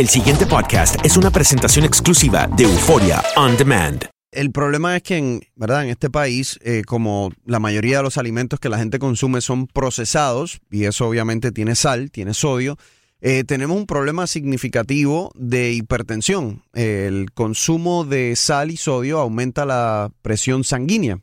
El siguiente podcast es una presentación exclusiva de Euforia On Demand. El problema es que en, ¿verdad? en este país, eh, como la mayoría de los alimentos que la gente consume son procesados, y eso obviamente tiene sal, tiene sodio, eh, tenemos un problema significativo de hipertensión. El consumo de sal y sodio aumenta la presión sanguínea.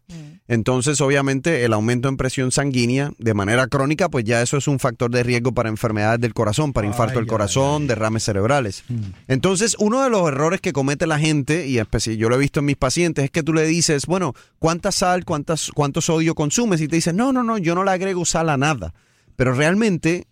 Entonces, obviamente, el aumento en presión sanguínea de manera crónica, pues ya eso es un factor de riesgo para enfermedades del corazón, para infarto del corazón, derrames cerebrales. Entonces, uno de los errores que comete la gente, y yo lo he visto en mis pacientes, es que tú le dices, bueno, ¿cuánta sal, cuántas, cuánto sodio consumes? Y te dicen, no, no, no, yo no le agrego sal a nada. Pero realmente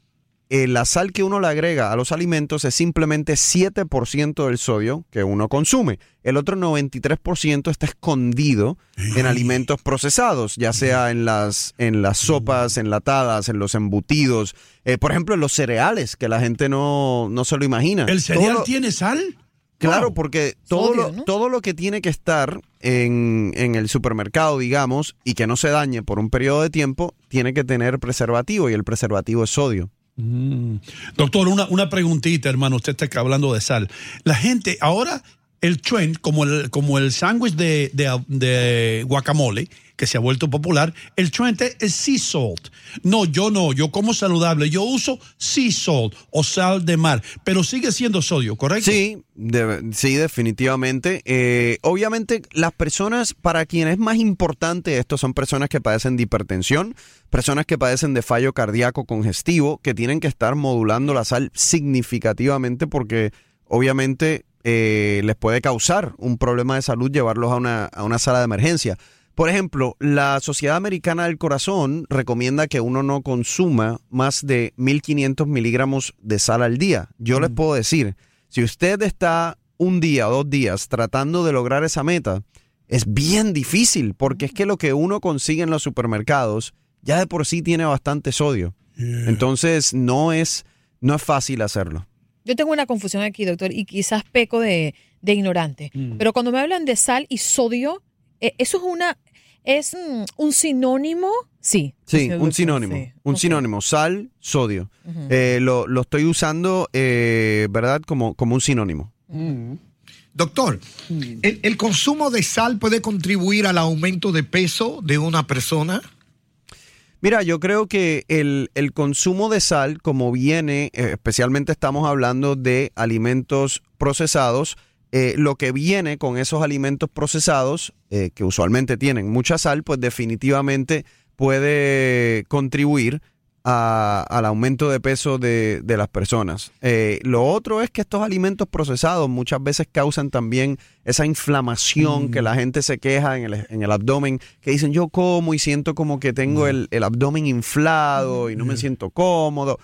eh, la sal que uno le agrega a los alimentos es simplemente 7% del sodio que uno consume. El otro 93% está escondido en alimentos procesados, ya sea en las, en las sopas enlatadas, en los embutidos, eh, por ejemplo, en los cereales, que la gente no, no se lo imagina. ¿El cereal Todo tiene sal? Claro, Wow. porque todo, Sodio, lo, ¿no? todo lo que tiene que estar en, en el supermercado, digamos, y que no se dañe por un periodo de tiempo, tiene que tener preservativo y el preservativo es sodio. Mm. Doctor, una, una preguntita, hermano. Usted está hablando de sal. La gente, ahora el trend, como el, como el sándwich de, de- de guacamole, que se ha vuelto popular, el trend es sea salt. No, yo no, yo como saludable, yo uso sea salt o sal de mar, pero sigue siendo sodio, ¿correcto? Sí, sí, definitivamente. Eh, obviamente, las personas para quienes es más importante esto son personas que padecen de hipertensión, personas que padecen de fallo cardíaco congestivo, que tienen que estar modulando la sal significativamente porque obviamente eh, les puede causar un problema de salud llevarlos a una, a una sala de emergencia. Por ejemplo, la Sociedad Americana del Corazón recomienda que uno no consuma más de 1500 miligramos de sal al día. Yo les puedo decir, si usted está un día o dos días tratando de lograr esa meta, es bien difícil, porque es que lo que uno consigue en los supermercados ya de por sí tiene bastante sodio. Entonces no es, no es fácil hacerlo. Yo tengo una confusión aquí, doctor, y quizás peco de, de ignorante. Mm. Pero cuando me hablan de sal y sodio, eh, ¿eso es una es mm, un sinónimo? Sí. Sí, un sinónimo. sí. Un sinónimo. Sal, sodio. Eh, lo, lo estoy usando, eh, ¿verdad? Como, como un sinónimo. Doctor, ¿el, el consumo de sal puede contribuir al aumento de peso de una persona? Mira, yo creo que el, el consumo de sal, como viene, eh, especialmente estamos hablando de alimentos procesados, eh, lo que viene con esos alimentos procesados, eh, que usualmente tienen mucha sal, pues definitivamente puede contribuir a- al aumento de peso de, de las personas. Eh, lo otro es que estos alimentos procesados muchas veces causan también esa inflamación que la gente se queja en el, en el abdomen, que dicen yo como y siento como que tengo el, el abdomen inflado y no me siento cómodo.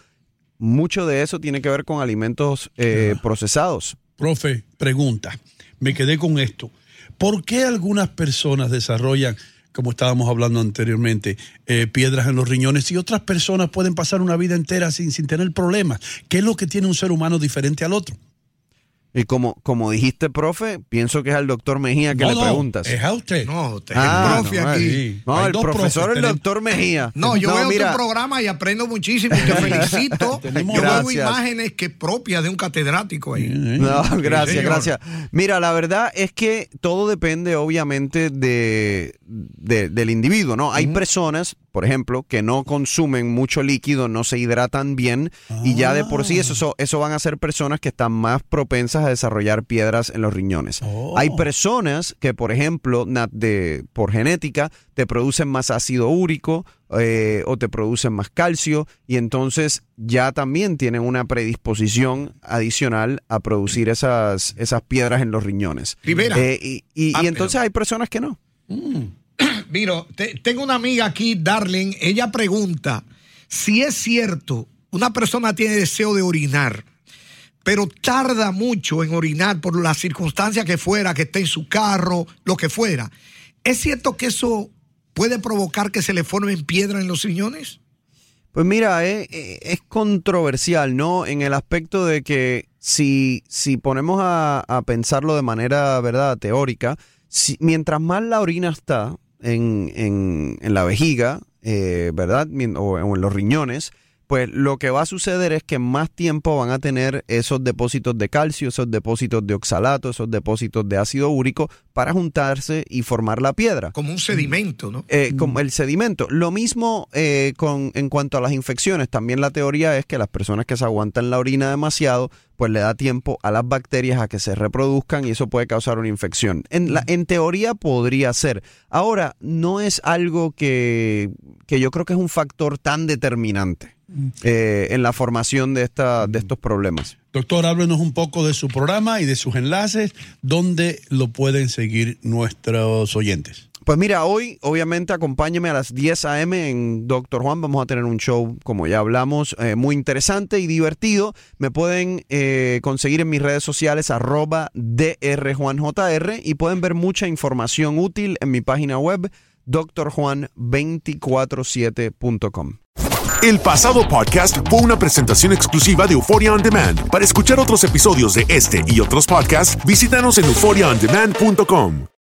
Mucho de eso tiene que ver con alimentos eh, procesados. Profe, pregunta. Me quedé con esto. ¿Por qué algunas personas desarrollan, como estábamos hablando anteriormente, eh, piedras en los riñones y otras personas pueden pasar una vida entera sin, sin tener problemas? ¿Qué es lo que tiene un ser humano diferente al otro? Y como, como dijiste, profe, pienso que es al doctor Mejía que No, le no, preguntas. es a usted. No, usted Ah, es el profe no, aquí. sí. No, Hay el profesor, profes, el tenemos- doctor Mejía. No, yo veo mira, tu programa y aprendo muchísimo y te felicito. Tenemos- yo veo Gracias. imágenes que propias de un catedrático ahí. No, gracias, gracias. Mira, la verdad es que todo depende obviamente de, de- del individuo, ¿no? Hay personas, por ejemplo, que no consumen mucho líquido, no se hidratan bien y ya de por sí eso, eso, eso van a ser personas que están más propensas a desarrollar piedras en los riñones. Oh. Hay personas que, por ejemplo, de, por genética, te producen más ácido úrico eh, o te producen más calcio y entonces ya también tienen una predisposición adicional a producir esas, esas piedras en los riñones. Rivera. Eh, y y- Ah, y entonces hay personas que no. Mira, te- tengo una amiga aquí, Darling, ella pregunta si es cierto, una persona tiene deseo de orinar, pero tarda mucho en orinar por la circunstancia que fuera, que esté en su carro, lo que fuera. ¿Es cierto que eso puede provocar que se le formen piedras en los riñones? Pues mira, eh, eh, es controversial, ¿no? En el aspecto de que si, si ponemos a, a pensarlo de manera, ¿verdad?, teórica, mientras más la orina está en, en- en la vejiga, eh, ¿verdad?, o en los riñones, pues lo que va a suceder es que más tiempo van a tener esos depósitos de calcio, esos depósitos de oxalato, esos depósitos de ácido úrico para juntarse y formar la piedra. Como un sedimento, ¿no? Eh, como el sedimento. Lo mismo eh, con, en cuanto a las infecciones. También la teoría es que las personas que se aguantan la orina demasiado, pues le da tiempo a las bacterias a que se reproduzcan y eso puede causar una infección. En, la, en teoría podría ser. Ahora, no es algo que, que yo creo que es un factor tan determinante eh, en la formación de, esta, de estos problemas. Doctor, háblenos un poco de su programa y de sus enlaces, donde lo pueden seguir nuestros oyentes. Pues mira, hoy obviamente acompáñame a las 10 a.m. en Doctor Juan. Vamos a tener un show, como ya hablamos, eh, muy interesante y divertido. Me pueden eh, conseguir en mis redes sociales arroba drjuanjr y pueden ver mucha información útil en mi página web drjuan247.com. El pasado podcast fue una presentación exclusiva de Euphoria On Demand. Para escuchar otros episodios de este y otros podcasts, visítanos en euphoriaondemand.com.